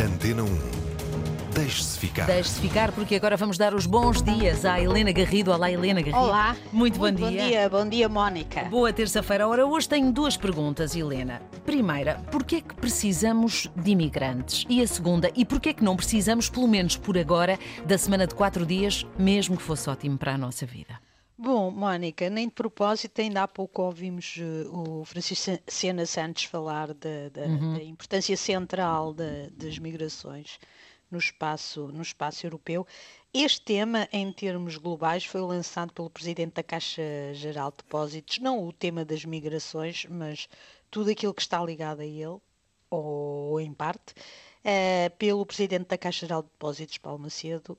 Antena 1. Deixe-se ficar. Deixe-se ficar porque agora vamos dar os bons dias à Helena Garrido. Olá, Helena Garrido. Olá. Muito, bom, Bom dia. dia, bom dia, Mónica. Boa terça-feira. Ora, hoje tenho duas perguntas, Helena. Primeira, porquê é que precisamos de imigrantes? E a segunda, e porquê é que não precisamos, pelo menos por agora, da semana de quatro dias, mesmo que fosse ótimo para a nossa vida? Bom, Mónica, nem de propósito, ainda há pouco ouvimos eh, o Francisco Sena Santos falar da, da- Uhum. da importância central da- das migrações no espaço, no espaço europeu. Este tema, em termos globais, foi lançado pelo Presidente da Caixa Geral de Depósitos, não o tema das migrações, mas tudo aquilo que está ligado a ele, ou em parte, eh, pelo Presidente da Caixa Geral de Depósitos, Paulo Macedo,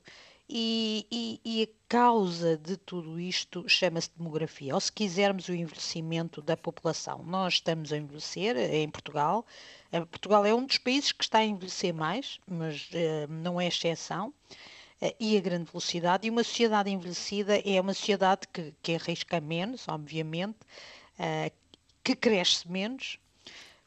e, e- e a causa de tudo isto chama-se demografia, ou se quisermos o envelhecimento da população. Nós estamos a envelhecer em Portugal. Eh, Portugal é um dos países que está a envelhecer mais, mas eh, não é exceção. Eh, e a grande velocidade. E uma sociedade envelhecida é uma sociedade que, que arrisca menos, obviamente, eh, que cresce menos,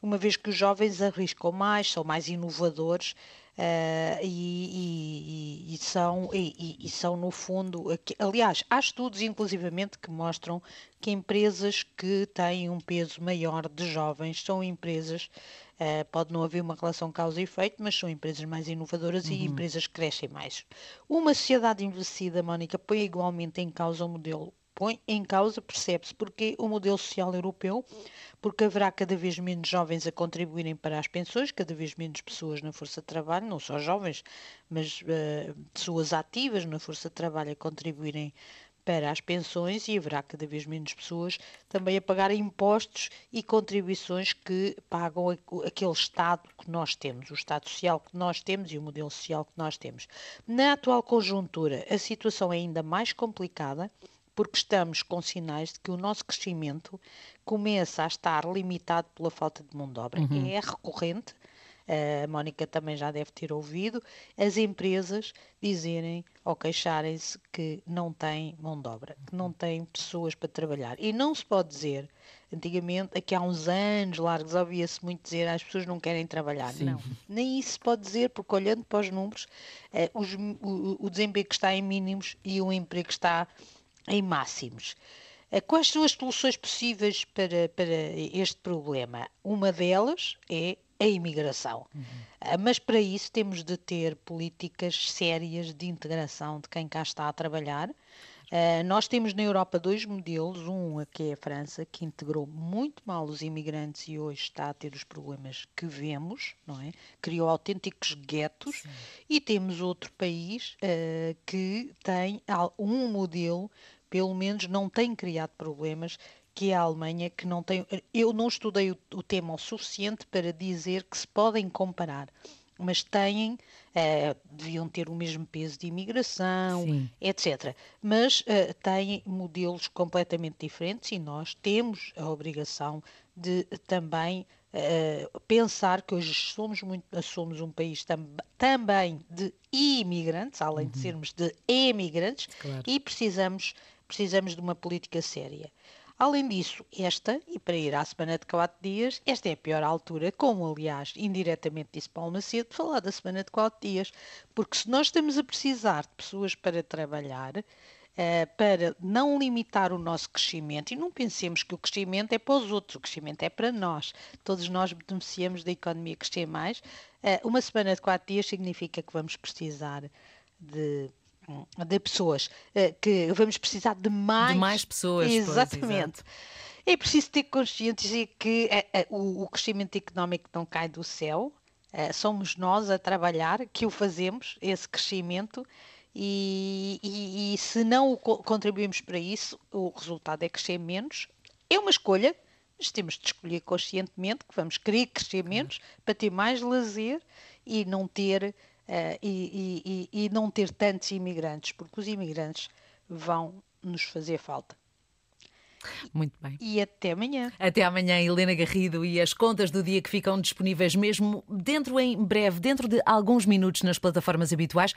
uma vez que os jovens arriscam mais, são mais inovadores eh, e, e- e são, e, são, no fundo, aqui- aliás, há estudos inclusivamente que mostram que empresas que têm um peso maior de jovens são empresas, eh, pode não haver uma relação causa e efeito, mas são empresas mais inovadoras e empresas que crescem mais. Uma sociedade envelhecida, Mónica, põe igualmente em causa o modelo põe em causa, percebe-se, porque o modelo social europeu, porque haverá cada vez menos jovens a contribuírem para as pensões, cada vez menos pessoas na força de trabalho, não só jovens, mas eh, pessoas ativas na força de trabalho a contribuírem para as pensões e haverá cada vez menos pessoas também a pagar impostos e contribuições que pagam aquele Estado que nós temos, o Estado social que nós temos e o modelo social que nós temos. Na atual conjuntura, a situação é ainda mais complicada porque estamos com sinais de que o nosso crescimento começa a estar limitado pela falta de mão de obra. É recorrente, a Mónica também já deve ter ouvido, as empresas dizerem ou queixarem-se que não têm mão de obra, que não têm pessoas para trabalhar. E não se pode dizer, antigamente, aqui há uns anos largos, ouvia-se muito dizer as pessoas não querem trabalhar. Não, nem isso se pode dizer, porque olhando para os números, eh, os- o, o desemprego está em mínimos e o emprego está em máximos. Eh, Quais são as soluções possíveis para, para este problema? Uma delas é a imigração. Ah, Mas para isso temos de ter políticas sérias de integração de quem cá está a trabalhar. Ah, nós temos na Europa dois modelos, um que é a França, que integrou muito mal os imigrantes e hoje está a ter os problemas que vemos, não é? Criou autênticos guetos. E temos outro país que tem um modelo pelo menos não tem criado problemas, que é a Alemanha, que não tem. Eu não estudei o, o tema o suficiente para dizer que se podem comparar, mas têm, eh, deviam ter o mesmo peso de imigração, Sim. etc. Mas eh, têm modelos completamente diferentes e nós temos a obrigação de também eh, pensar que hoje somos, muito, somos um país tam- também de imigrantes, além de sermos de emigrantes, Claro. e precisamos, precisamos de uma política séria. Além disso, esta, e para ir à semana de quatro dias, esta é a pior altura, como aliás indiretamente disse Paulo Macedo, de falar da semana de quatro dias, porque se nós estamos a precisar de pessoas para trabalhar, eh, para não limitar o nosso crescimento, e não pensemos que o crescimento é para os outros, o crescimento é para nós. Todos nós beneficiamos da economia crescer mais. Eh, uma semana de quatro dias significa que vamos precisar de, de pessoas, eh, que vamos precisar de mais, De mais pessoas, pois, Exatamente. exato. É preciso ter consciência que eh, eh, o, crescimento económico não cai do céu, somos nós a trabalhar que o fazemos, esse crescimento, e, e- e se não contribuímos para isso, o resultado é crescer menos. É uma escolha, mas temos de escolher conscientemente que vamos querer crescer menos para ter mais lazer e não ter, e, e- e- e não ter tantos imigrantes, porque os imigrantes vão nos fazer falta. Muito bem. E até amanhã. Até amanhã, Helena Garrido, e as contas do dia que ficam disponíveis mesmo dentro em breve, dentro de alguns minutos nas plataformas habituais